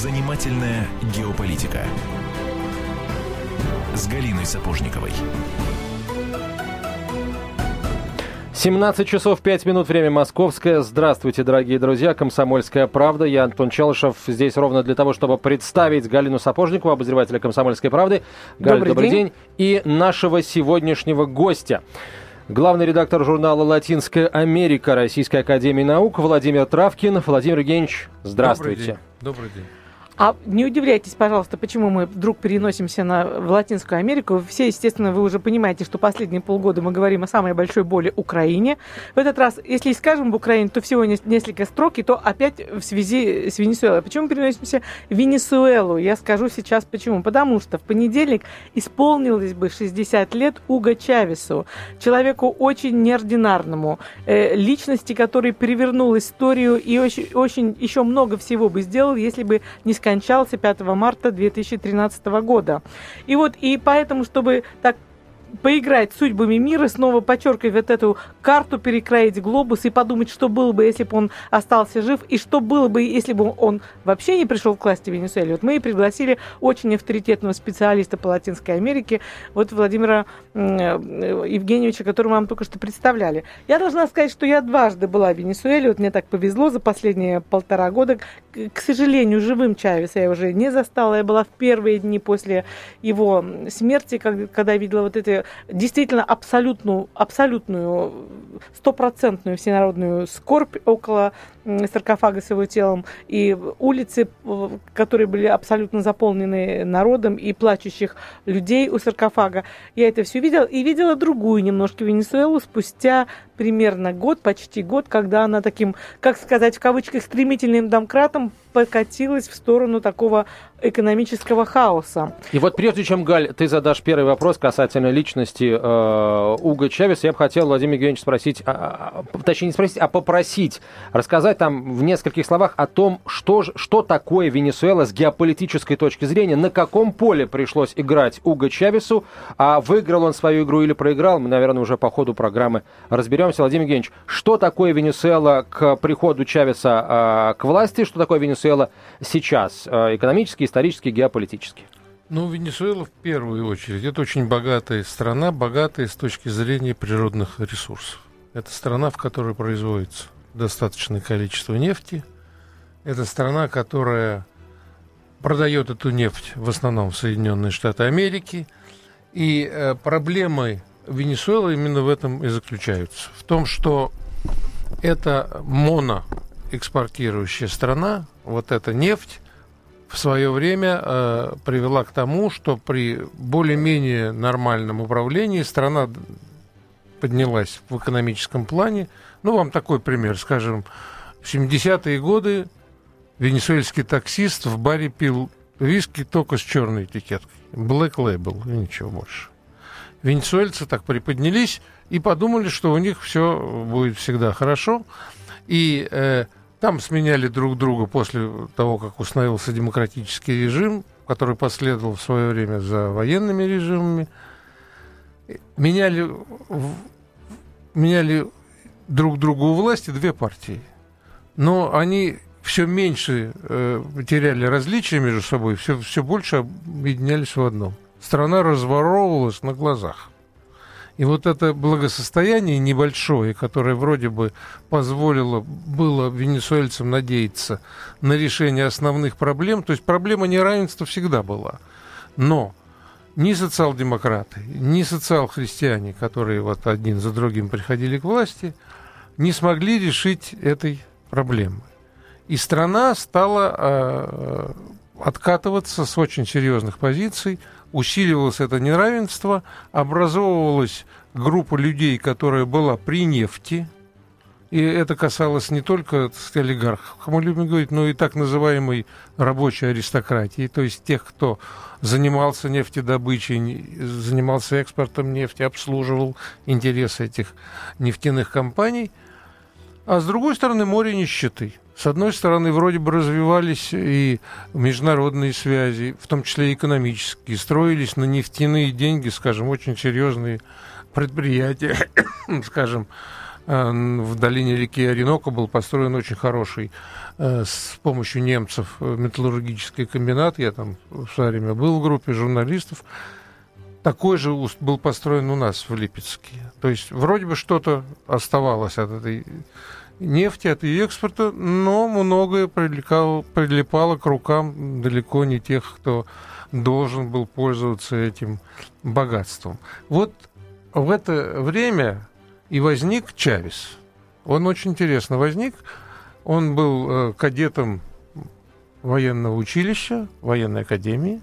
Занимательная геополитика с Галиной Сапожниковой. 17 часов 5 минут, время московское. Здравствуйте, дорогие друзья. Комсомольская правда. Я Антон Челышев. Здесь ровно для того, чтобы представить Галину Сапожникову, обозревателя Комсомольской правды. Галя, добрый, добрый день. день. И нашего сегодняшнего гостя. Главный редактор журнала «Латинская Америка» Российской Академии Наук Владимир Травкин. Владимир Евгеньевич, здравствуйте. Добрый день. Добрый день. А не удивляйтесь, пожалуйста, почему мы вдруг переносимся на, в Латинскую Америку. Все, естественно, вы уже понимаете, что последние полгода мы говорим о самой большой боли Украине. В этот раз, если скажем в Украине, то всего несколько строк, и то опять в связи с Венесуэлой. Почему мы переносимся в Венесуэлу? Я скажу сейчас почему. Потому что в понедельник исполнилось бы 60 лет Уго Чавесу, человеку очень неординарному, э, личности, который перевернул историю и очень, очень еще много всего бы сделал, если бы не сказал скончался 5 марта 2013 года. И вот, и поэтому, чтобы так поиграть судьбами мира, снова подчеркивать вот эту карту, перекроить глобус и подумать, что было бы, если бы он остался жив, и что было бы, если бы он вообще не пришел к власти в Венесуэле. Вот мы и пригласили очень авторитетного специалиста по Латинской Америке, вот Владимира э, Евгеньевича, которого мы вам только что представляли. Я должна сказать, что я дважды была в Венесуэле, вот мне так повезло за последние полтора года. К сожалению, живым Чавеса я уже не застала, я была в первые дни после его смерти, когда видела вот эти действительно абсолютную, абсолютную, стопроцентную всенародную скорбь около саркофага с его телом, и улицы, которые были абсолютно заполнены народом, и плачущих людей у саркофага. Я это все видела, и видела другую немножко Венесуэлу спустя примерно год, почти год, когда она таким, как сказать, в кавычках, стремительным домкратом покатилась в сторону такого экономического хаоса. И вот прежде чем, Галь, ты задашь первый вопрос касательно личности э, Уга Чавеса, я бы хотел, Владимир Евгеньевич, спросить, а, а, точнее не спросить, а попросить рассказать там в нескольких словах о том, что, что такое Венесуэла с геополитической точки зрения, на каком поле пришлось играть Уго Чавесу, а выиграл он свою игру или проиграл, мы, наверное, уже по ходу программы разберемся. Владимир Евгеньевич, что такое Венесуэла к приходу Чавеса э, к власти, что такое Венесуэла сейчас, э, экономически, исторически, геополитически? Ну, Венесуэла в первую очередь. Это очень богатая страна, богатая с точки зрения природных ресурсов. Это страна, в которой производится достаточное количество нефти. Это страна, которая продает эту нефть в основном в Соединенные Штаты Америки. И э, проблемы Венесуэлы именно в этом и заключаются. В том, что это моноэкспортирующая страна, вот эта нефть, в свое время э, привела к тому, что при более-менее нормальном управлении страна поднялась в экономическом плане. Ну, вам такой пример, скажем, в 70-е годы венесуэльский таксист в баре пил виски только с черной этикеткой. Black Label и ничего больше. Венесуэльцы так приподнялись и подумали, что у них все будет всегда хорошо. И э, там сменяли друг друга после того, как установился демократический режим, который последовал в свое время за военными режимами. Меняли, меняли друг другу у власти две партии. Но они все меньше э, теряли различия между собой, все, все больше объединялись в одном – страна разворовывалась на глазах. И вот это благосостояние небольшое, которое вроде бы позволило было венесуэльцам надеяться на решение основных проблем, то есть проблема неравенства всегда была. Но ни социал-демократы, ни социал-христиане, которые вот один за другим приходили к власти, не смогли решить этой проблемы. И страна стала э, откатываться с очень серьезных позиций – усиливалось это неравенство, образовывалась группа людей, которая была при нефти, и это касалось не только сказать, олигархов, мы любим говорить, но и так называемой рабочей аристократии, то есть тех, кто занимался нефтедобычей, занимался экспортом нефти, обслуживал интересы этих нефтяных компаний. А с другой стороны, море нищеты – с одной стороны, вроде бы развивались и международные связи, в том числе экономические, строились на нефтяные деньги, скажем, очень серьезные предприятия, скажем, э, в долине реки Оренока был построен очень хороший э, с помощью немцев э, металлургический комбинат. Я там в свое время был в группе журналистов. Такой же был построен у нас в Липецке. То есть вроде бы что-то оставалось от этой нефти, от ее экспорта, но многое прилипало, прилипало к рукам далеко не тех, кто должен был пользоваться этим богатством. Вот в это время и возник Чавес. Он очень интересно возник. Он был э, кадетом военного училища, военной академии,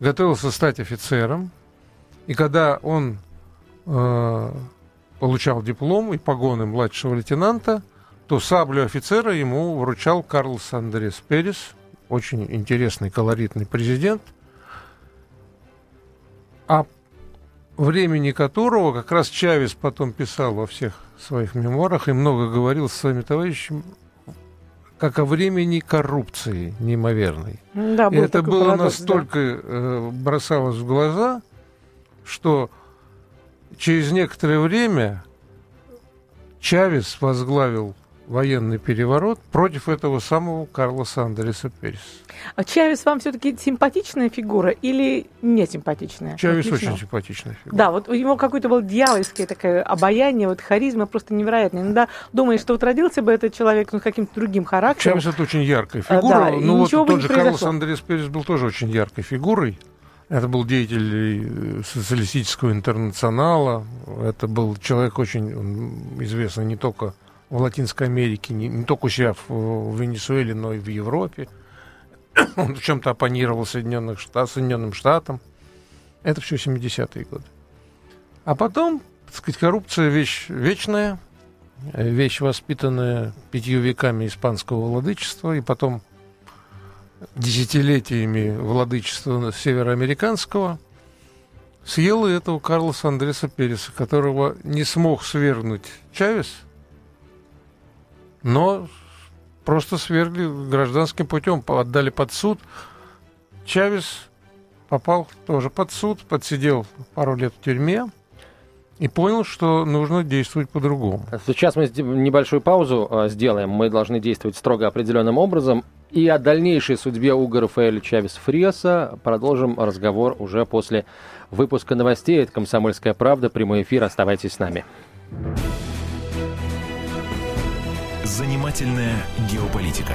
готовился стать офицером. И когда он э, получал диплом и погоны младшего лейтенанта, то саблю офицера ему вручал Карлос Андрес Перес, очень интересный, колоритный президент, о времени которого как раз Чавес потом писал во всех своих мемуарах и много говорил с своими товарищами, как о времени коррупции неимоверной. Да, и это было парадокс, настолько да. э, бросалось в глаза, что через некоторое время Чавес возглавил военный переворот против этого самого Карлоса Андреса Переса. А Чавес вам все-таки симпатичная фигура или не симпатичная? Чавес Вот лично. очень симпатичная фигура. Да, вот у него какое-то было дьявольское такое обаяние, вот харизма просто невероятная. Иногда думаешь, что вот родился бы этот человек ну, с каким-то другим характером. Чавес это очень яркая А, фигура. да, и ну вот тот же Карлос произошло. Андрес Перес был тоже очень яркой фигурой. Это был деятель э, социалистического интернационала. Это был человек очень известный не только в Латинской Америке, не, не только у себя в, в Венесуэле, но и в Европе. Он в чем-то оппонировал Соединенных Штат, Соединенным Штатам. Это все 70-е годы. А потом, так сказать, коррупция вещь вечная, э, вещь, воспитанная пятью веками испанского владычества, и потом десятилетиями владычества североамериканского, съела этого Карлоса Андреса Переса, которого не смог свергнуть Чавес, но просто свергли гражданским путем, отдали под суд. Чавес попал тоже под суд, подсидел пару лет в тюрьме и понял, что нужно действовать по-другому. Сейчас мы небольшую паузу э, сделаем. Мы должны действовать строго определенным образом. И о дальнейшей судьбе Уга Рафаэля Чавес Фриаса продолжим разговор уже после выпуска новостей. Это «Комсомольская правда». Прямой эфир. Оставайтесь с нами. Занимательная геополитика.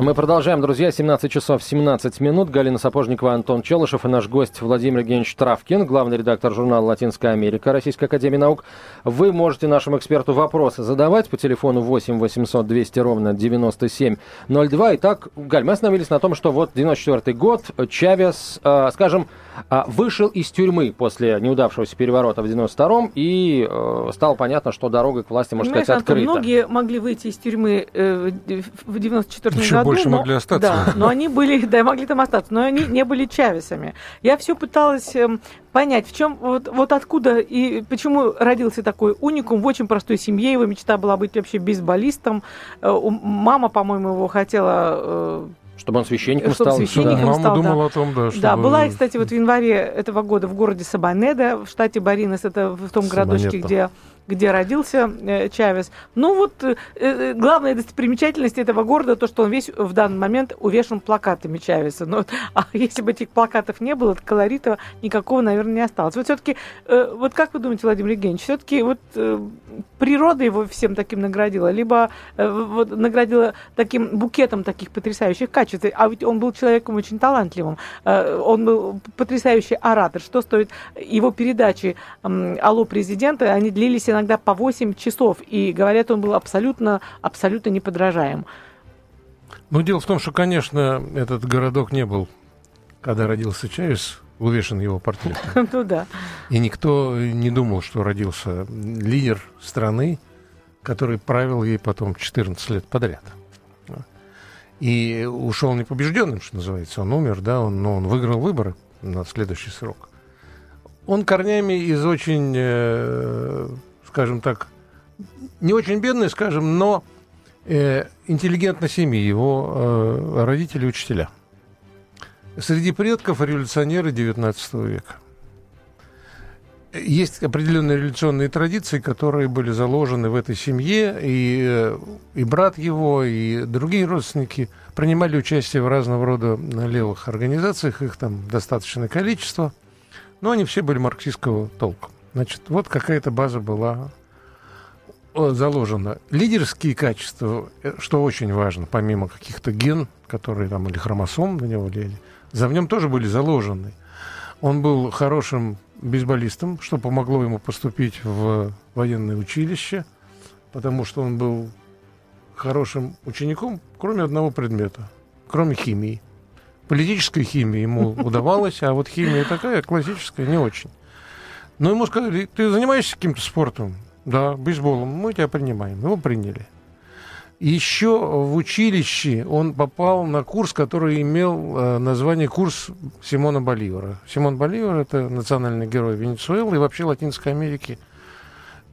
Мы продолжаем, друзья. 17 часов 17 минут. Галина Сапожникова, Антон Челышев и наш гость Владимир Евгеньевич Травкин, главный редактор журнала «Латинская Америка» Российской Академии Наук. Вы можете нашему эксперту вопросы задавать по телефону 8 800 200 ровно 9702. Итак, Галь, мы остановились на том, что вот 94 год Чавес, э, скажем, э, вышел из тюрьмы после неудавшегося переворота в 92-м, и э, стало понятно, что дорога к власти, можно Понимаешь, сказать, Антон, открыта. многие могли выйти из тюрьмы э, в 94 Еще году. Больше но, могли остаться. Да, но они были, да, могли там остаться, но они не были Чавесами. Я все пыталась эм, понять, в чем, вот, вот откуда и почему родился такой уникум в очень простой семье. Его мечта была быть вообще бейсболистом. Э, Мама, по-моему, его хотела э, Чтобы он священником Чтобы стал. священником Мама стал, да. думала о том, да, Да, чтобы- была, и, кстати, вот в январе этого года в городе Сабанеда, в штате Баринес, это в том городочке, Сабанета. где, где родился э, Чавес. Ну вот, э, э, главная достопримечательность этого города, то, что он весь в данный момент увешан плакатами Чавеса. Но, а если бы этих плакатов не было, то колорита никакого, наверное, не осталось. Вот все-таки, вот как вы думаете, Владимир Евгеньевич, все-таки вот э, природа его всем таким наградила, либо э, вот, наградила таким букетом таких потрясающих качеств. А ведь он был человеком очень талантливым. Э, Он был потрясающий оратор. Что стоит его передачи м, «Алло, президента», они длились иногда по 8 часов. И, говорят, он был абсолютно, абсолютно неподражаем. Ну, дело в том, что, конечно, этот городок не был, когда родился Чавес, увешан его портретом. Ну да. И никто не думал, что родился лидер страны, который правил ей потом 14 лет подряд. И ушел непобежденным, что называется. Он умер, да, он, но он выиграл выборы на следующий срок. Он корнями из очень, э, скажем так, не очень бедной, скажем, но э, интеллигентной семьи, его э, родители учителя. Среди предков революционеры XIX века. Есть определенные революционные традиции, которые были заложены в этой семье, и, э, и брат его, и другие родственники принимали участие в разного рода левых организациях, их там достаточное количество, но они все были марксистского толка. Значит, вот какая-то база была заложено. Лидерские качества, э, что очень важно, помимо каких-то ген, которые там или хромосом на него влияли, за в нем тоже были заложены. Он был хорошим бейсболистом, что помогло ему поступить в военное училище, потому что он был хорошим учеником, кроме одного предмета, кроме химии. Политическая химия ему удавалась, а вот химия такая классическая не очень. Но ему сказали, ты занимаешься каким-то спортом? Да, бейсболом. Мы тебя принимаем. Его приняли. Еще в училище он попал на курс, который имел э, название курс Симона Боливара. Симон Боливар – это национальный герой Венесуэлы и вообще Латинской Америки.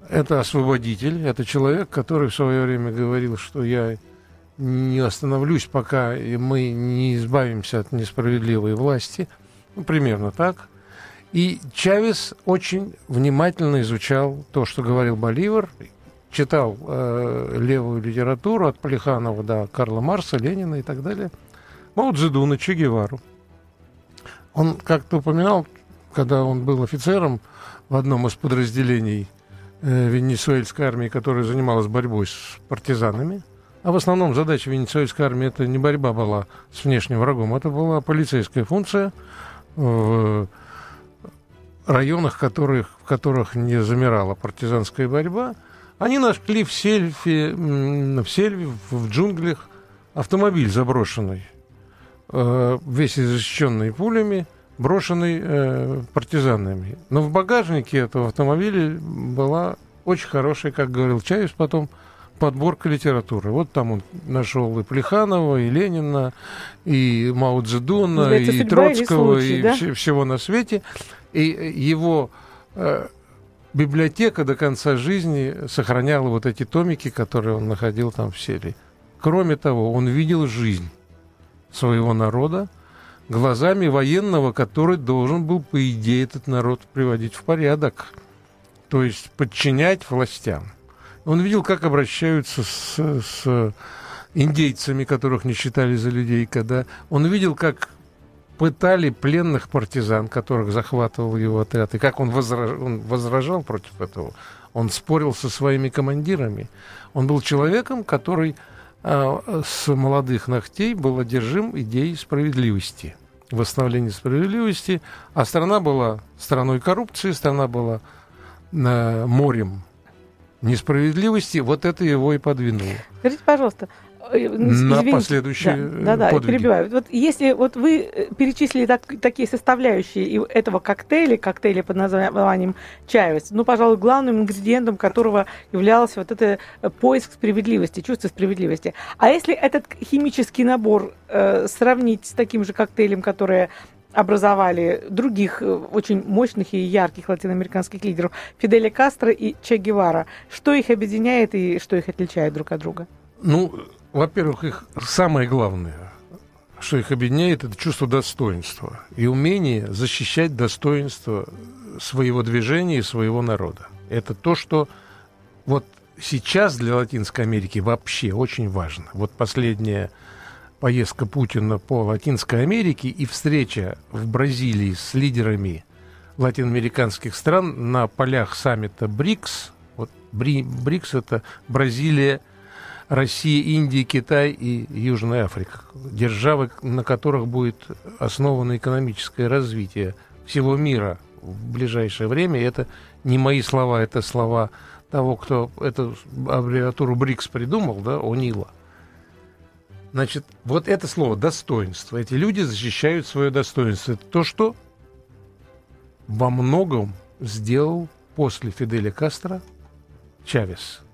Это освободитель, это человек, который в свое время говорил, что я не остановлюсь, пока мы не избавимся от несправедливой власти. Ну, примерно так. И Чавес очень внимательно изучал то, что говорил Боливар, читал э, левую литературу от Полиханова до Карла Марса, Ленина и так далее. Мао Цзэдуна, Че Гевару. Он как-то упоминал, когда он был офицером в одном из подразделений э, венесуэльской армии, которая занималась борьбой с партизанами, а в основном задача венесуэльской армии это не борьба была с внешним врагом, это была полицейская функция в районах, которых, в которых не замирала партизанская борьба, они нашли в сельфе, в сельве, в джунглях автомобиль заброшенный, э, весь защищенный пулями, брошенный э, партизанами. Но в багажнике этого автомобиля была очень хорошая, как говорил Чаев потом, подборка литературы. Вот там он нашел и Плеханова, и Ленина, и Мао Цзэдуна, и Троцкого, случай, и да? вс- всего на свете. И его э, библиотека до конца жизни сохраняла вот эти томики, которые он находил там в серии. Кроме того, он видел жизнь своего народа глазами военного, который должен был, по идее, этот народ приводить в порядок, то есть подчинять властям. Он видел, как обращаются с, с индейцами, которых не считали за людей, когда он видел, как пытали пленных партизан, которых захватывал его отряд, и как он, возраж... он возражал против этого. Он спорил со своими командирами. Он был человеком, который э, с молодых ногтей был одержим идеей справедливости, восстановления справедливости, а страна была страной коррупции, страна была э, морем несправедливости, вот это его и подвинуло. Скажите, пожалуйста, Э, Извините. на последующие да, да, да, перебиваю. Вот если вот вы э, перечислили так, такие составляющие этого коктейля, коктейля под названием чаевец, ну, пожалуй, главным ингредиентом которого являлся вот это э, поиск справедливости, чувство справедливости. А если этот химический набор э, сравнить с таким же коктейлем, который образовали других очень мощных и ярких латиноамериканских лидеров Фиделя Кастро и Че Гевара. Что их объединяет и что их отличает друг от друга? Ну, во-первых, их самое главное, что их объединяет, это чувство достоинства и умение защищать достоинство своего движения и своего народа. Это то, что вот сейчас для Латинской Америки вообще очень важно. Вот последняя поездка Путина по Латинской Америке и встреча в Бразилии с лидерами латиноамериканских стран на полях саммита БРИКС. Вот БРИКС это Бразилия, Россия, Индия, Китай и Южная Африка. Державы, на которых будет основано экономическое развитие всего мира в ближайшее время. И это не мои слова, это слова того, кто эту аббревиатуру БРИКС придумал, да, О'Нила. Значит, вот это слово «достоинство». Эти люди защищают свое достоинство. Это то, что во многом сделал после Фиделя Кастро Чавес –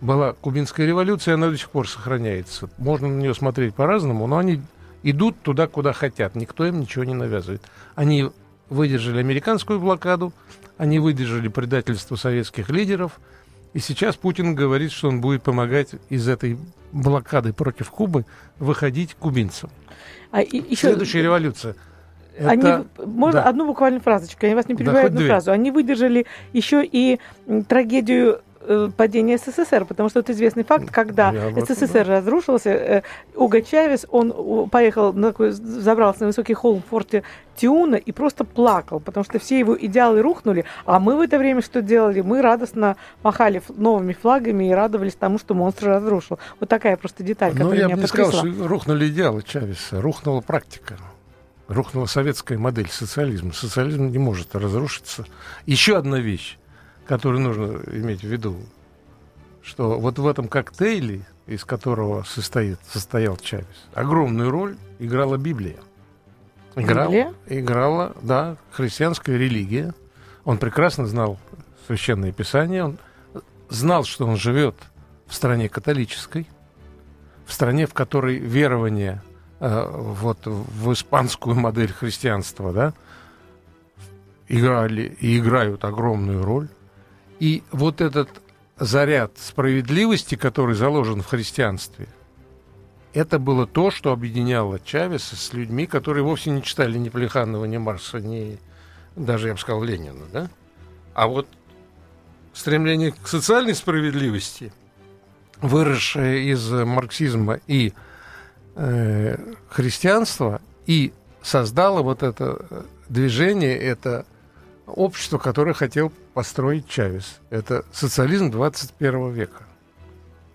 была кубинская революция, она до сих пор сохраняется. Можно на нее смотреть по-разному, но они идут туда, куда хотят. Никто им ничего не навязывает. Они выдержали американскую блокаду, они выдержали предательство советских лидеров, и сейчас Путин говорит, что он будет помогать из этой блокады против Кубы выходить кубинцам. А и, еще... Следующая революция. Это... Они, можно да. одну буквально фразочку, я вас не перебиваю, да, одну две. фразу. Они выдержали еще и трагедию падения СССР, потому что это известный факт, когда Я СССР да. разрушился, э, Уго Чавес, он поехал, на такой, забрался на высокий холм в форте Тиуна и просто плакал, потому что все его идеалы рухнули, а мы в это время что делали? Мы радостно махали новыми флагами и радовались тому, что монстр разрушил. Вот такая просто деталь, ну, которая я меня бы не потрясла. сказал, что рухнули идеалы Чавеса, рухнула практика. Рухнула советская модель социализма. Социализм не может разрушиться. Еще одна вещь который нужно иметь в виду, что вот в этом коктейле, из которого состоит, состоял Чавес, огромную роль играла Библия. Играл, Библия? Играла, да, христианская религия. Он прекрасно знал священное писание, он знал, что он живет в стране католической, в стране, в которой верование э, вот в испанскую модель христианства, да, играли и играют огромную роль. И вот этот заряд справедливости, который заложен в христианстве, это было то, что объединяло Чавеса с людьми, которые вовсе не читали ни Плеханова, ни Марса, ни даже, я бы сказал, Ленина. Да? А вот стремление к социальной справедливости, выросшее из марксизма и э, христианства, и создало вот это движение, это общество, которое хотел построить Чавес. Это социализм 21 века.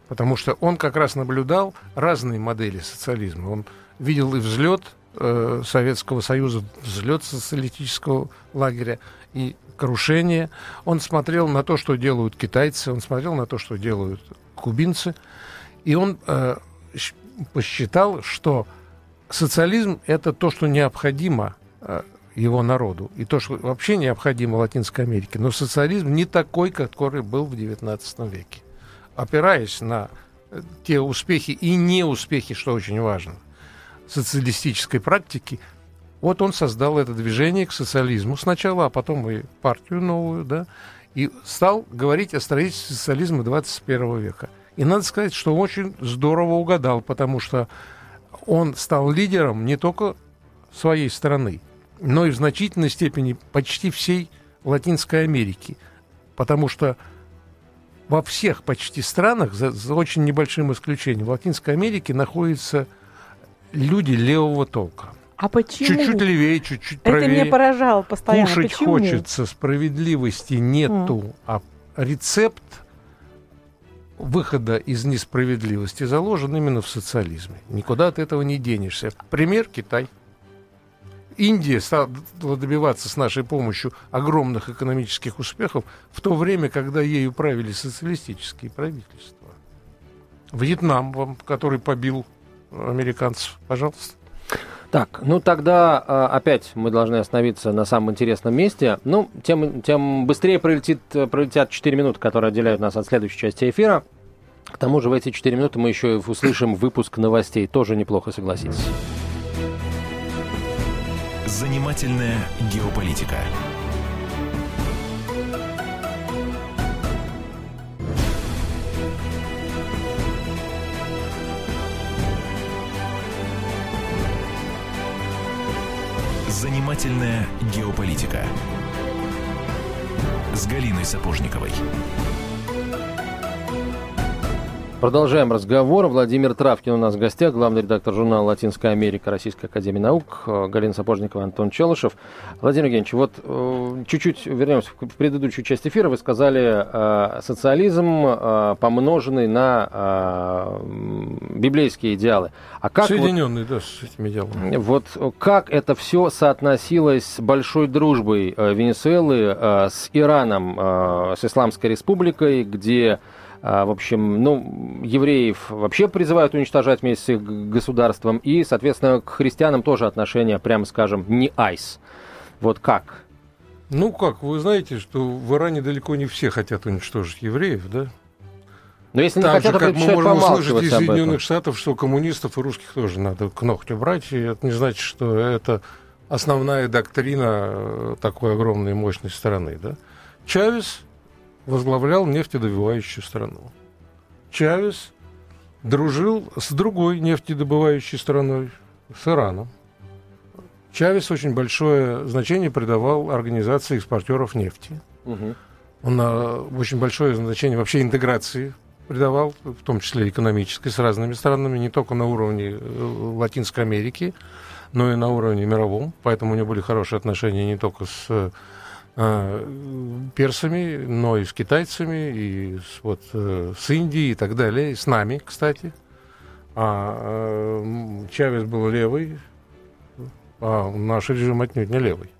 Потому что он как раз наблюдал разные модели социализма. Он видел и взлет э, Советского Союза, взлет социалистического лагеря и крушение. Он смотрел на то, что делают китайцы, он смотрел на то, что делают кубинцы. И он э, посчитал, что социализм это то, что необходимо э, его народу. И то, что вообще необходимо Латинской Америке. Но социализм не такой, который был в XIX веке. Опираясь на э, те успехи и неуспехи, что очень важно, социалистической практики, вот он создал это движение к социализму сначала, а потом и партию новую, да, и стал говорить о строительстве социализма 21 века. И надо сказать, что очень здорово угадал, потому что он стал лидером не только своей страны, но и в значительной степени почти всей Латинской Америки. Потому что во всех почти странах, за, за очень небольшим исключением, в Латинской Америке находятся люди левого толка. А почему? Чуть-чуть левее, чуть-чуть правее. Это меня поражало постоянно. Кушать почему? хочется, справедливости нету, mm. а рецепт выхода из несправедливости заложен именно в социализме. Никуда от этого не денешься. Пример Китай. Индия стала добиваться с нашей помощью огромных экономических успехов в то время, когда ею правили социалистические правительства. Вьетнам, вам, который побил американцев, пожалуйста. Так, ну тогда а, опять мы должны остановиться на самом интересном месте. Ну, тем, тем быстрее пролетит, пролетят 4 минуты, которые отделяют нас от следующей части эфира. К тому же в эти 4 минуты мы еще услышим выпуск новостей. Тоже неплохо, согласитесь. Занимательная геополитика. Занимательная геополитика с Галиной Сапожниковой. Продолжаем разговор. Владимир Травкин у нас в гостях, главный редактор журнала «Латинская Америка» Российской Академии Наук, э, Галина Сапожникова, Антон Челышев. Владимир Евгеньевич, вот э, чуть-чуть вернемся в предыдущую часть эфира. Вы сказали э, социализм, помноженный на библейские идеалы. А как Соединенный, вот, да, с этими идеалами. Вот как это все соотносилось с большой дружбой Венесуэлы с Ираном, с Исламской Республикой, где в общем, ну, евреев вообще призывают уничтожать вместе с их государством, и, соответственно, к христианам тоже отношение, прямо скажем, не айс. Вот как? Ну как, вы знаете, что в Иране далеко не все хотят уничтожить евреев, да? Но если не Так хотят, же, как мы можем услышать из. Соединенных Штатов, что коммунистов и русских тоже надо к ногтю брать, и это не значит, что это основная доктрина э, такой огромной и мощной страны. Да? Чавес возглавлял нефтедобывающую страну. Чавес дружил с другой нефтедобывающей страной, с Ираном. Чавес очень большое значение придавал организации экспортеров нефти. Мгм. Он а, очень большое значение вообще интеграции придавал, в том числе экономической, с разными странами, не только на уровне э, Латинской Америки, но и на уровне мировом. Поэтому у него были хорошие отношения не только с э, э, персами, но и с китайцами, и с, вот, э, с Индией и так далее, и с нами, кстати. А э, Чавес был левый, а наш режим отнюдь не левый.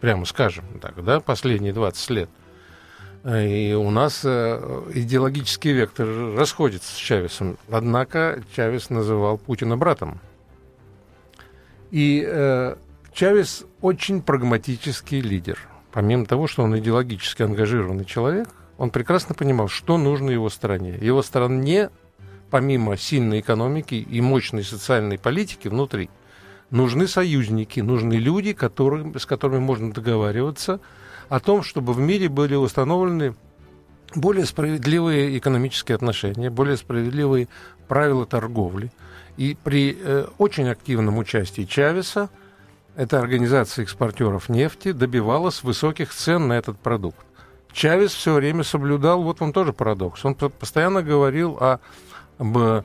Прямо скажем так, да, последние 20 лет. И у нас э, идеологический вектор расходится с Чавесом. Однако Чавес называл Путина братом. И э, Чавес очень прагматический лидер. Помимо того, что он идеологически ангажированный человек, он прекрасно понимал, что нужно его стране. Его стране, помимо сильной экономики и мощной социальной политики внутри, нужны союзники, нужны люди, которые, с которыми можно договариваться о том, чтобы в мире были установлены более справедливые экономические отношения, более справедливые правила торговли. И при э, очень активном участии Чавеса эта организация экспортеров нефти добивалась высоких цен на этот продукт. Чавес все время соблюдал, вот он тоже парадокс, он по- постоянно говорил о, об э,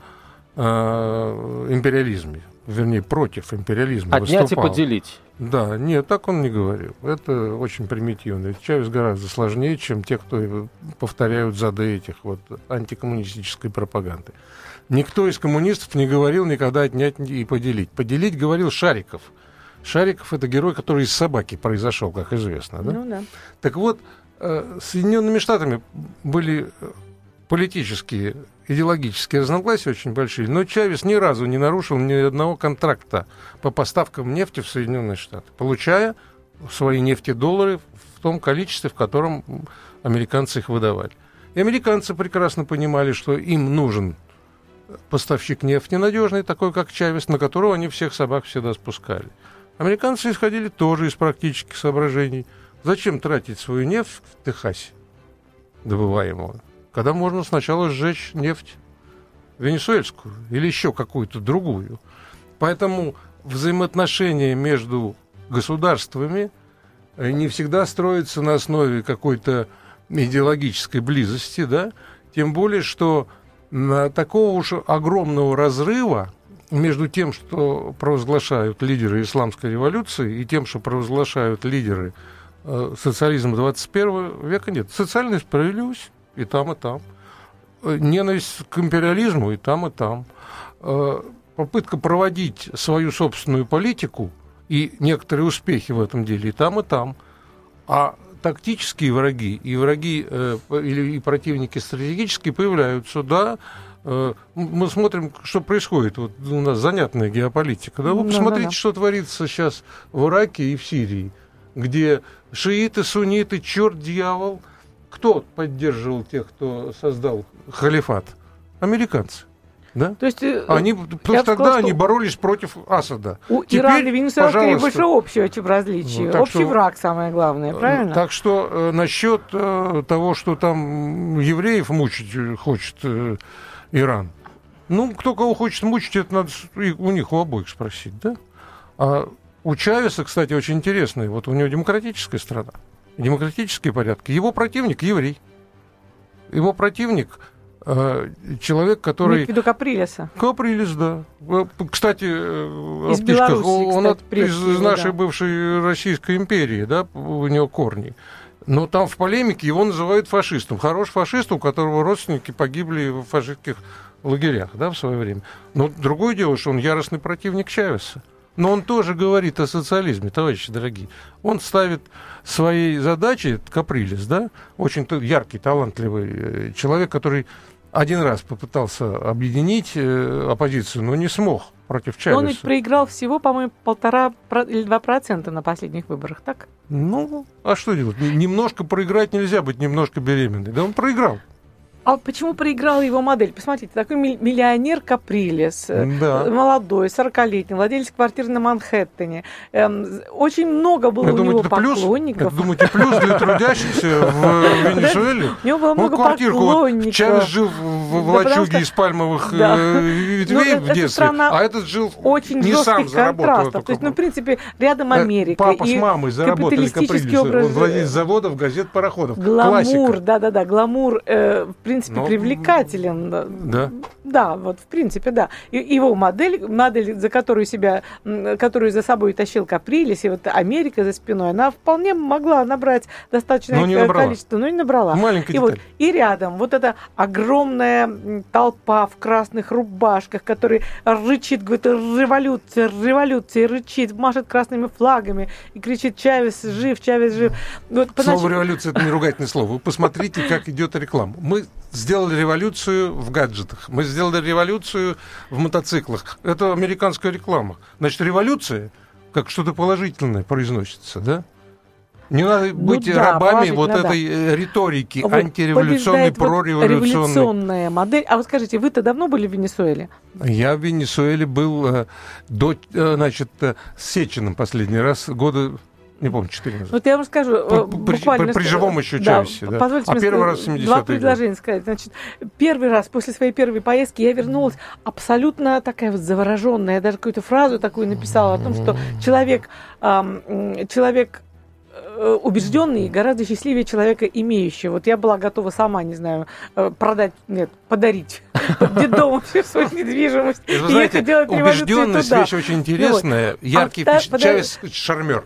империализме, вернее, против империализма Отнять и выступал. поделить. Да, нет, так он не говорил. Это очень примитивно. Чавес гораздо сложнее, чем те, кто повторяют зады этих вот антикоммунистической пропаганды. Никто из коммунистов не говорил никогда отнять и поделить. Поделить говорил Шариков. Шариков это герой, который из собаки произошел, как известно. Да? Ну да. Так вот, э, Соединенными Штатами были э, политические, идеологические разногласия очень большие, но Чавес ни разу не нарушил ни одного контракта по поставкам нефти в Соединенные Штаты, получая свои нефтедоллары в том количестве, в котором американцы их выдавали. И американцы прекрасно понимали, что им нужен поставщик нефти надежный, такой как Чавес, на которого они всех собак всегда спускали. Американцы исходили тоже из практических соображений. Зачем тратить свою нефть в Техасе, добываемую, когда можно сначала сжечь нефть венесуэльскую или еще какую-то другую. Поэтому взаимоотношения между государствами э, не всегда строятся на основе какой-то идеологической близости, да, тем более, что на такого уж огромного разрыва между тем, что провозглашают лидеры исламской революции, и тем, что провозглашают лидеры э, социализма 21 века, нет. Социальная справедливость и там, и там. Э, Ненависть к империализму и там, и там. Э, Попытка проводить свою собственную политику и некоторые успехи в этом деле и там, и там. А тактические враги и враги э, или и противники стратегические появляются, да. Э, мы смотрим, что происходит. Вот у нас занятная геополитика. Да? Вы Да, посмотрите, да, да. что творится сейчас в Ираке и в Сирии, где шииты, сунниты, черт, дьявол. Кто поддерживал тех, кто создал халифат? Американцы. Да? То есть э, Они, потому что тогда они боролись против Асада. у Теперь, Ирана и Венесуэлы скорее больше общего, чем различия. Ну, Общий что- враг самое главное, правильно? Так что э, насчет э, того, что там евреев мучить э, хочет э, Иран, ну, кто кого хочет мучить, это надо у них у обоих спросить, да? А у Чавеса, кстати, очень интересный, вот у него демократическая страна, демократические порядки. Его противник еврей. Его противник э, человек, который... Виду Каприлеса. Каприлис, да. Э, Кстати, э, Из. Белоруссии, он кстати, от- предки из его, нашей да. бывшей Российской империи, да, у него корни. Но там в полемике его называют фашистом. Хорош фашист, у которого родственники погибли в фашистских лагерях, да, в свое время. Но другое дело, что он яростный противник Чавеса. Но он тоже говорит о социализме, товарищи дорогие. Он ставит своей задачей, Каприлис, да, очень яркий, талантливый э, человек, который один раз попытался объединить э, оппозицию, но не смог против Но Он ведь Чавеса. проиграл всего, по-моему, полтора или два процента на последних выборах, так? Ну, а что делать? Немножко проиграть нельзя быть немножко беременной. Да он проиграл. А почему проиграла его модель? Посмотрите, такой миллионер Каприлес, э, да. молодой, 40-летний, владелец квартиры на Манхэттене. Эм, очень много было я у думаю, него поклонников. Плюс, думаете, плюс для трудящихся в Венесуэле? У него было много поклонников. Чавес жил в лачуге из пальмовых э, ветвей в детстве, а этот жил не сам заработал. То есть, ну, в принципе, рядом э, Америка. Папа с мамой заработали Каприлеса. Он владелец заводов, газет, пароходов. Гламур, да-да-да, гламур, в принципе, Но... привлекателен. Да. Да, вот в принципе, да. И, его модель, модель, за которую себя, которую за собой тащил Каприлис, и вот Америка за спиной, она вполне могла набрать достаточное но не количество, но не набрала. Маленькая и, вот, и рядом вот эта огромная толпа в красных рубашках, который рычит, говорит, революция, революция, рычит, машет красными флагами и кричит, Чавес жив, Чавес жив. Вот, Слово понач... революция это не ругательное слово. Вы посмотрите, как идет реклама. Мы сделали революцию в гаджетах. Мы сделали революцию в мотоциклах. Это американская реклама. Значит, революция как что-то положительное произносится, да? Не надо ну, быть да, рабами вот этой э, риторики вот антиреволюционной, прореволюционной. Вот революционная модель. А вы скажите, вы-то давно были в Венесуэле? Я в Венесуэле был э, до, э, значит, э, с Сечиным последний раз года не помню, 4 назад. Вот я вам скажу, э, при, буквально... При, при живом еще да, Чавесе, да. Позвольте а мне первый раз в 70 Два предложения год. сказать. Значит, первый раз после своей первой поездки я вернулась абсолютно такая вот завороженная. Я даже какую-то фразу такую написала о том, что человек, эм, человек Э, убежденный гораздо счастливее человека имеющего. Вот я была готова сама, не знаю, э, продать, нет, подарить детдому всю свою недвижимость. Вы знаете, убежденность вещь очень интересная. А Яркий Чавес шармер.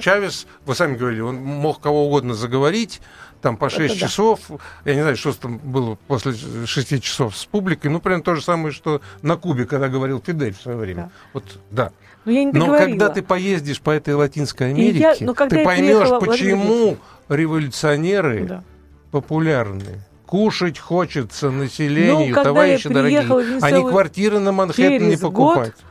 Чавес, вы сами говорили, он мог кого угодно заговорить, там по 6 это часов. Да. Я не знаю, что там было после 6 часов с публикой. Ну, прям то же самое, что на Кубе, когда говорил Фидель в свое время. Да. Вот, да. Но, я не Но когда ты поездишь по этой Латинской Америке, я, ты поймешь, почему революционеры да. популярны. Кушать хочется населению, ну, товарищи дорогие. А не квартиры на Манхэттене покупать. Год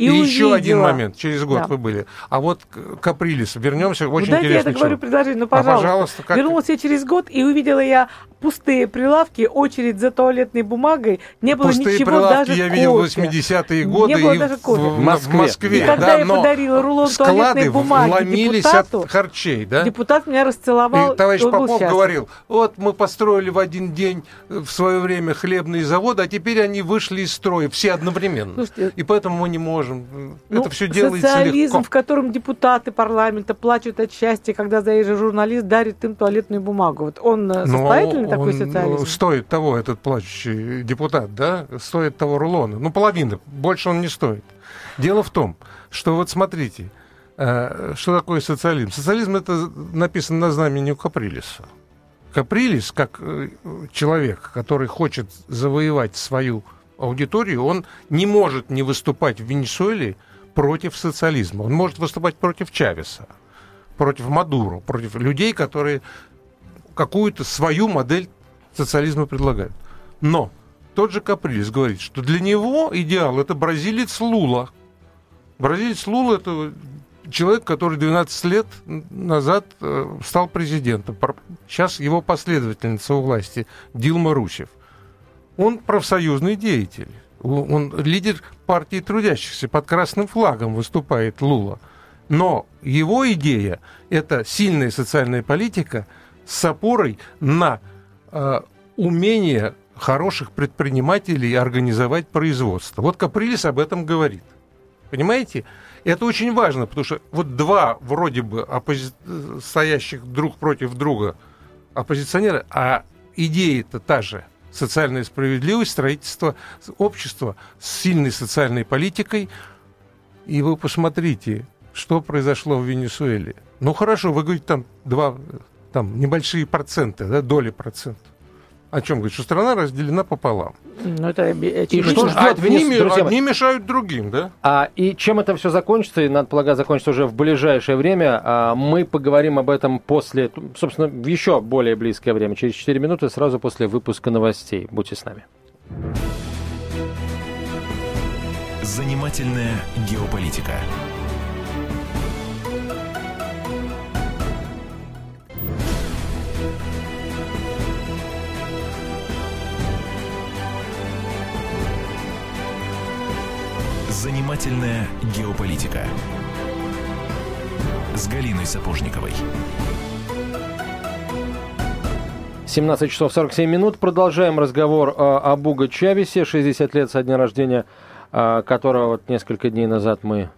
и, и еще один момент, через год да. вы были. А вот Каприлис, вернемся, очень ну, интересно. Я договорю предложение, ну, пожалуйста. А, пожалуйста как... Вернулась я через год, и увидела я пустые прилавки, очередь за туалетной бумагой, не было пустые ничего прилавки даже я видел в 80-е годы не было даже кофе. В, в Москве. В Москве и когда да, я подарила рулон туалетной бумаги ломились депутату, от харчей, да? Депутат меня расцеловал. И товарищ Попов говорил, вот мы построили в один день в свое время хлебные заводы, а теперь они вышли из строя, все одновременно. Слушайте, и поэтому мы не можем. Ну, Это все делается социализм, легко. в котором депутаты парламента плачут от счастья, когда заезжий журналист дарит им туалетную бумагу. Вот он э, состоятельный Но такой он социализм? стоит того, этот плачущий депутат, да? Стоит того рулона. Ну, половина. Больше он не стоит. Дело в том, что вот смотрите, э, что такое социализм? Социализм это написано на знамени у Каприлиса. Каприлис, как э, человек, который хочет завоевать свою аудиторию, он не может не выступать в Венесуэле против социализма. Он может выступать против Чавеса, против Мадуру, против людей, которые какую-то свою модель социализма предлагают. Но тот же Каприлис говорит, что для него идеал это бразилец Лула. Бразилец Лула это человек, который 12 лет назад э, стал президентом. Сейчас его последовательница у власти Дилма Русев. Он профсоюзный деятель. Он лидер партии трудящихся. Под красным флагом выступает Лула. Но его идея – это сильная социальная политика с опорой на э, умение хороших предпринимателей организовать производство. Вот Каприлис об этом говорит. Понимаете? Это очень важно, потому что вот два вроде бы оппози... стоящих друг против друга оппозиционера, а идея-то та же – социальная справедливость, строительство общества с сильной социальной политикой. И вы посмотрите, что произошло в Венесуэле. Ну хорошо, вы говорите, там два, там небольшие проценты, да, доли процентов. О чем говорит? Что страна разделена пополам. Ну, это и что ждет одни, друзья одни мешают другим, да? А, и чем это все закончится, и, надо полагать, закончится уже в ближайшее время, а, мы поговорим об этом после, собственно, в еще более близкое время, через 4 минуты, сразу после выпуска новостей. Будьте с нами. Занимательная геополитика. Занимательная геополитика с Галиной Сапожниковой. 17 часов 47 минут. Продолжаем разговор э, об Уго Чавесе. 60 лет со дня рождения, э, которого вот несколько дней назад мы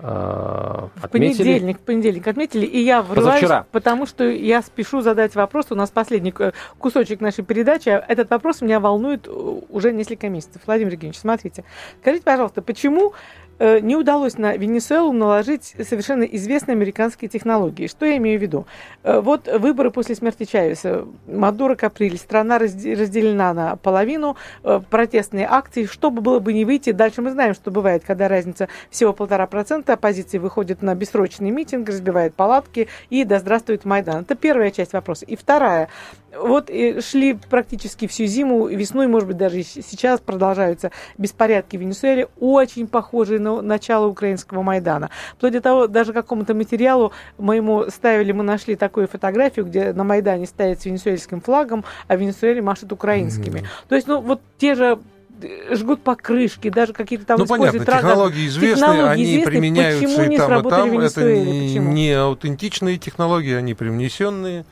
В отметили. понедельник, в понедельник отметили, и я врываюсь, Позавчера. потому что я спешу задать вопрос. У нас последний э, кусочек нашей передачи. Этот вопрос меня волнует э, уже несколько месяцев. Владимир Евгеньевич, смотрите. Скажите, пожалуйста, почему э, не удалось на Венесуэлу наложить совершенно известные американские технологии? Что я имею в виду? Э, Вот выборы после смерти Чавеса. Мадуро Каприль. Страна разде- разделена на половину. э, Протестные акции. Что бы было бы не выйти. Дальше мы знаем, что бывает, когда разница всего полтора процента. Оппозиция выходит на бессрочный митинг, разбивает палатки и да здравствует Майдан. Это первая часть вопроса. И вторая. Вот шли практически всю зиму, и весной, может быть, даже сейчас продолжаются беспорядки в Венесуэле, очень похожие на начало украинского Майдана. Вплоть до того, даже какому-то материалу моему ставили, мы нашли такую фотографию, где на Майдане стоят с венесуэльским флагом, а в Венесуэле машут украинскими. То есть, ну, вот те же э, жгут покрышки, даже какие-то там ну, используют понятно, технологии известны, технологии они известны, применяются почему и там, и там. Это не, не аутентичные технологии, они привнесенные.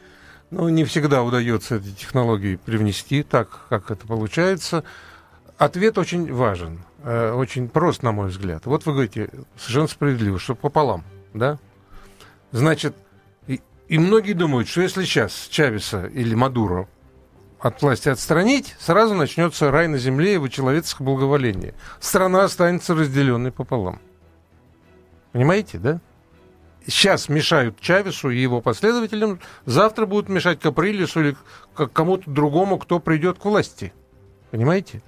Но не всегда удается эти технологии привнести так, как это получается. Ответ очень важен, э, очень прост, на мой взгляд. Вот вы говорите, совершенно справедливо, что пополам, да? Значит, и, и многие думают, что если сейчас Чавеса или Мадуро от власти отстранить, сразу начнется рай на земле и человеческое благоволение. Страна останется разделенной пополам. Понимаете, да? Сейчас мешают Чавесу и его последователям, завтра будут мешать Каприлису или кому-то другому, кто придет к власти. Понимаете?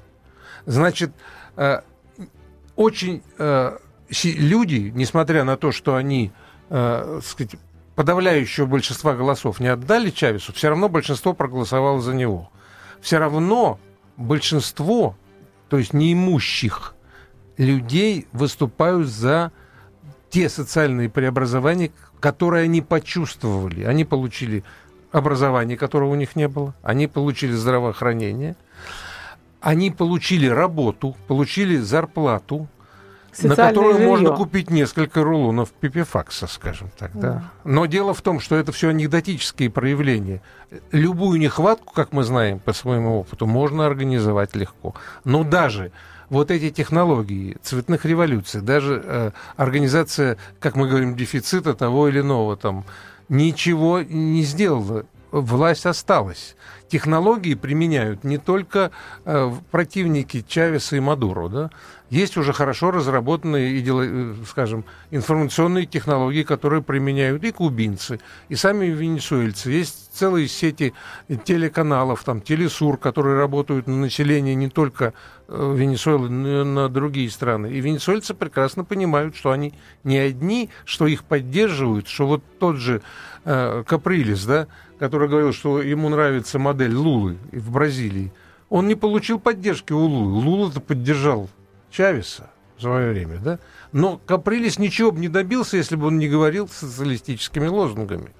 Значит, э, очень э, люди, несмотря на то, что они, э, сказать, подавляющего большинства голосов не отдали Чавесу, все равно большинство проголосовало за него. Все равно большинство, то есть неимущих людей, выступают за те социальные преобразования, которые они почувствовали. Они получили образование, которого у них не было, они получили здравоохранение, они получили работу, получили зарплату, на которую жилье. можно купить несколько рулонов пипифакса, скажем так. Да. Но дело в том, что это все анекдотические проявления. Любую нехватку, как мы знаем по своему опыту, можно организовать легко. Но даже вот эти технологии цветных революций, даже э, организация, как мы говорим, дефицита того или иного, там, ничего не сделала. Власть осталась. Технологии применяют не только э, противники Чавеса и Мадуро, да? Есть уже хорошо разработанные, э, скажем, информационные технологии, которые применяют и кубинцы, и сами венесуэльцы. Есть целые сети телеканалов, там, Телесур, которые работают на население не только э, Венесуэлы, но и на другие страны. И венесуэльцы прекрасно понимают, что они не одни, что их поддерживают, что вот тот же э, Каприлис, да, который говорил, что ему нравится модель Лулы в Бразилии, он не получил поддержки у Лулы. Лула-то поддержал Чавеса в свое время, да? Но Каприлис ничего бы не добился, если бы он не говорил социалистическими лозунгами.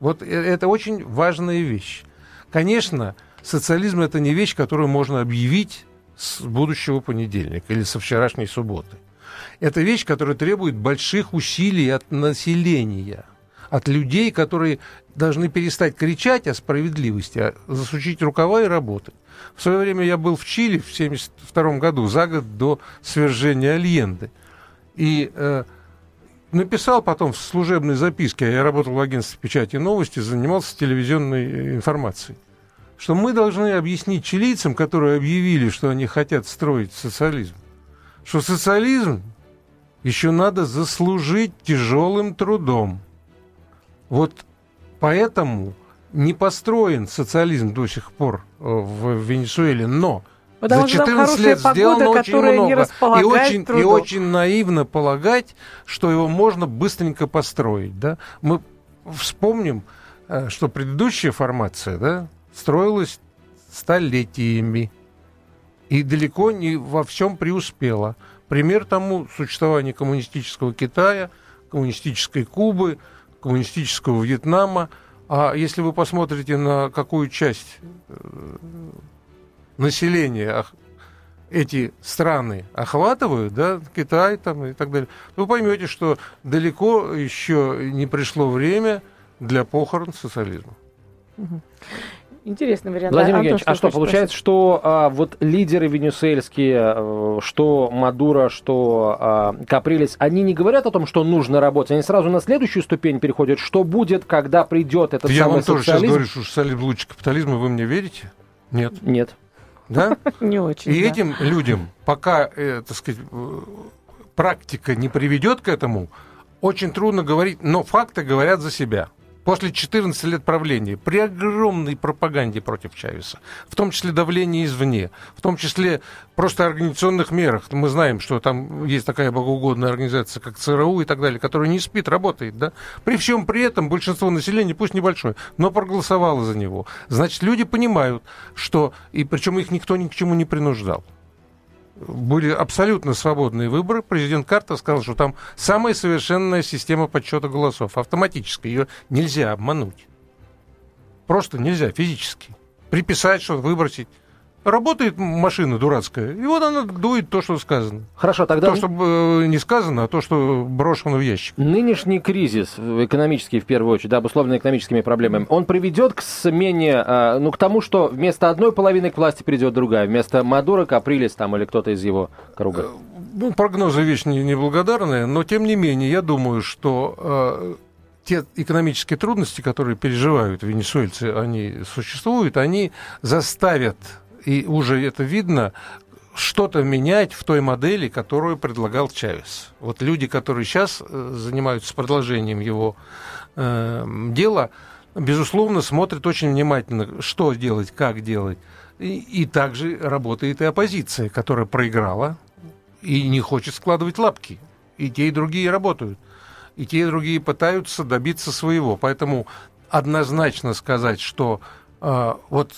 Вот э- это очень важная вещь. Конечно, социализм это не вещь, которую можно объявить с будущего понедельника или со вчерашней субботы. Это вещь, которая требует больших усилий от населения, от людей, которые должны перестать кричать о справедливости, а засучить рукава и работать. В свое время я был в Чили в 1972 году, за год до свержения Альенды. И э, написал потом в служебной записке, я работал в агентстве печати и новости, занимался телевизионной э, информацией, что мы должны объяснить чилийцам, которые объявили, что они хотят строить социализм, что социализм еще надо заслужить тяжелым трудом. Вот поэтому не построен социализм до сих пор э, в Венесуэле, но Потому за что там 14 хорошая лет сделано погода, очень которая не много. и очень, и очень наивно полагать, что его можно быстренько построить. Да? Мы вспомним, э, что предыдущая формация да, строилась столетиями и далеко не во всем преуспела. Пример тому существование коммунистического Китая, коммунистической Кубы, коммунистического Вьетнама. А если вы посмотрите на какую часть э, населения эти страны охватывают, да, Китай там и так далее, вы поймете, что далеко еще не пришло время для похорон социализма. Интересный вариант. Владимир Евгеньевич, а что, получается, что а, вот лидеры венесуэльские, а, что Мадуро, что а, Каприлес, они не говорят о том, что нужно работать, они сразу на следующую ступень переходят, что будет, когда придет этот Я самый вам тоже сейчас говорю, что социализм лучше капитализма, вы мне верите? Нет. Нет. Да? Не очень. И этим людям, пока, э, так сказать, э, практика не приведет к этому, очень трудно говорить, но факты говорят за себя. После 14 лет правления, при огромной пропаганде против Чавеса, в том числе давлении извне, в том числе просто организационных мерах, мы знаем, что там есть такая богоугодная организация, как ЦРУ и так далее, которая не спит, работает, да, при всем при этом большинство населения, пусть небольшое, но проголосовало за него. Значит, люди понимают, что, и причем их никто ни к чему не принуждал были абсолютно свободные выборы. Президент Картер сказал, что там самая совершенная система подсчета голосов, автоматическая, ее нельзя обмануть. Просто нельзя физически. Приписать что выбросить. Работает машина дурацкая, и вот она дует то, что сказано. Хорошо, тогда То, что э, не сказано, а то, что брошено в ящик. нынешний кризис, э, экономический в первую очередь, да, обусловленный экономическими проблемами, он приведет к смене, а, ну, к тому, что вместо одной половины к власти придет другая, вместо Мадура, Каприлес там или кто-то из его круга. Ну, прогнозы вещь не- неблагодарная, но тем не менее, я думаю, что э, те экономические трудности, которые переживают венесуэльцы, они существуют, они заставят, и уже это видно, что-то менять в той модели, которую предлагал Чавес. Вот люди, которые сейчас э, занимаются продолжением его э, дела, безусловно, смотрят очень внимательно, что делать, как делать. И, и также работает и оппозиция, которая проиграла и не хочет складывать лапки. И те, и другие работают. И те, и другие пытаются добиться своего. Поэтому однозначно сказать, что э, вот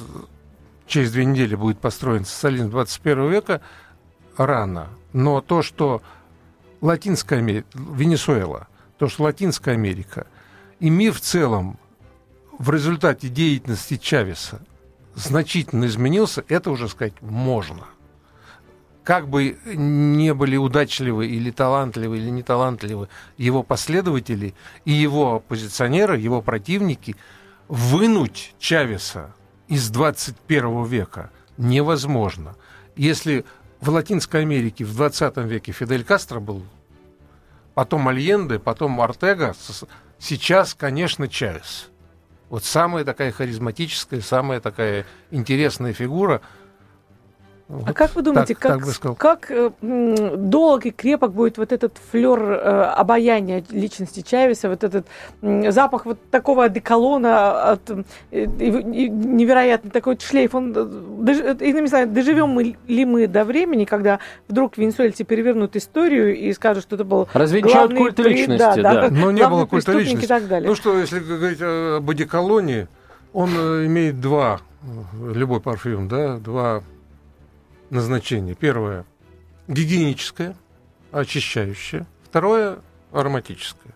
через две недели будет построен социализм 21 века, рано. Но то, что Латинская Америка, Венесуэла, то, что Латинская Америка и мир в целом в результате деятельности Чавеса значительно изменился, это уже сказать можно. Как бы не были удачливы или талантливы, или неталантливы его последователи и его оппозиционеры, его противники, вынуть Чавеса из 21 века невозможно. Если в Латинской Америке в 20 веке Фидель Кастро был, потом Альенде, потом Ортега, сейчас, конечно, Чавес. Вот самая такая харизматическая, самая такая интересная фигура. А Вот как вы думаете, так- так как, бы сказал. как э, долг и крепок будет вот этот флер э, обаяния личности Чавеса, вот этот запах вот такого одеколона, от, э, и- и невероятный такой шлейф, он, дож- э, иными словами, доживем мы ли мы до времени, когда вдруг венесуэльцы перевернут историю и скажут, что это был Развенчают главный культ при- личности, да, да. Но не главный было культа личности. и так далее. Ну что, если говорить об одеколоне, он э, имеет два, любой парфюм, да, два назначения. Первое – гигиеническое, очищающее. Второе – ароматическое.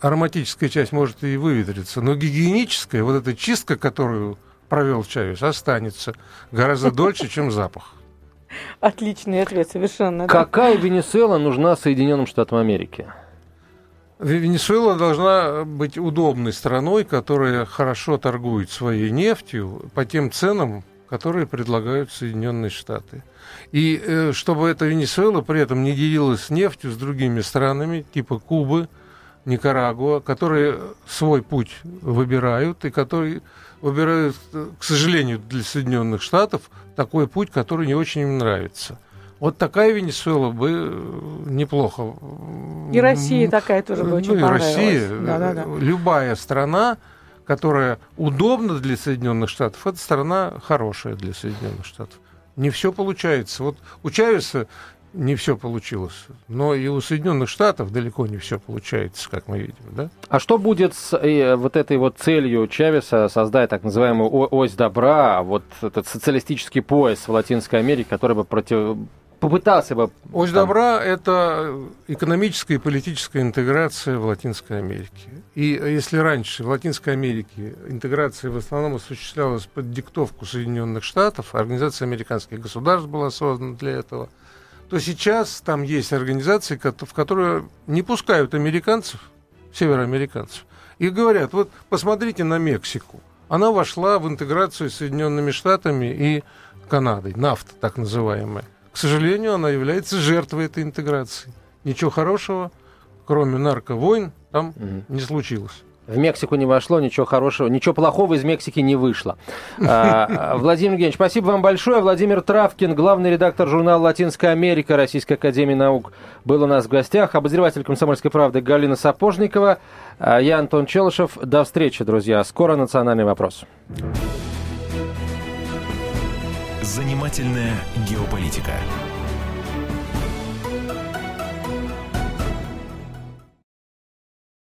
Ароматическая часть может и выветриться, но гигиеническая, вот эта чистка, которую провел Чавес, останется гораздо дольше, чем запах. Отличный ответ, совершенно. Какая Венесуэла нужна Соединенным Штатам Америки? Ве- Венесуэла должна быть удобной страной, которая хорошо торгует своей нефтью по тем ценам, которые предлагают Соединенные Штаты. И э, чтобы эта Венесуэла при этом не делилась нефтью с другими странами, типа Кубы, Никарагуа, которые свой путь выбирают и которые выбирают, э, к сожалению, для Соединенных Штатов такой путь, который не очень им нравится. Вот такая Венесуэла бы э, неплохо. И Россия такая тоже бы очень ну и. Россия, Да-да-да. э, любая страна, которая удобна для Соединенных Штатов, это страна хорошая для Соединенных Штатов. Не все получается. Вот у Чавеса не все получилось, но и у Соединенных Штатов далеко не все получается, как мы видим, да? А что будет с э, вот этой вот целью Чавеса создать так называемую ось добра, вот этот социалистический пояс в Латинской Америке, который бы против, попытался бы... Ось там, добра – это экономическая и политическая интеграция в Латинской Америке. И если раньше в Латинской Америке интеграция в основном осуществлялась под диктовку Соединенных Штатов, Организация американских государств была создана для этого, то сейчас там есть организации, в которые не пускают американцев, североамериканцев, и говорят, вот посмотрите на Мексику. Она вошла в интеграцию с Соединенными Штатами и Канадой, нафта так называемая. К сожалению, она является жертвой этой интеграции. Ничего хорошего, кроме нарковойн, там угу. не случилось. В Мексику не вошло, ничего хорошего, ничего плохого из Мексики не вышло. А, Владимир Евгеньевич, спасибо вам большое. Владимир Травкин, главный редактор журнала «Латинская Америка» Российской Академии Наук, был у нас в гостях. Обозреватель «Комсомольской правды» Галина Сапожникова. А я Антон Челышев. До встречи, друзья. Скоро национальный вопрос. Занимательная геополитика.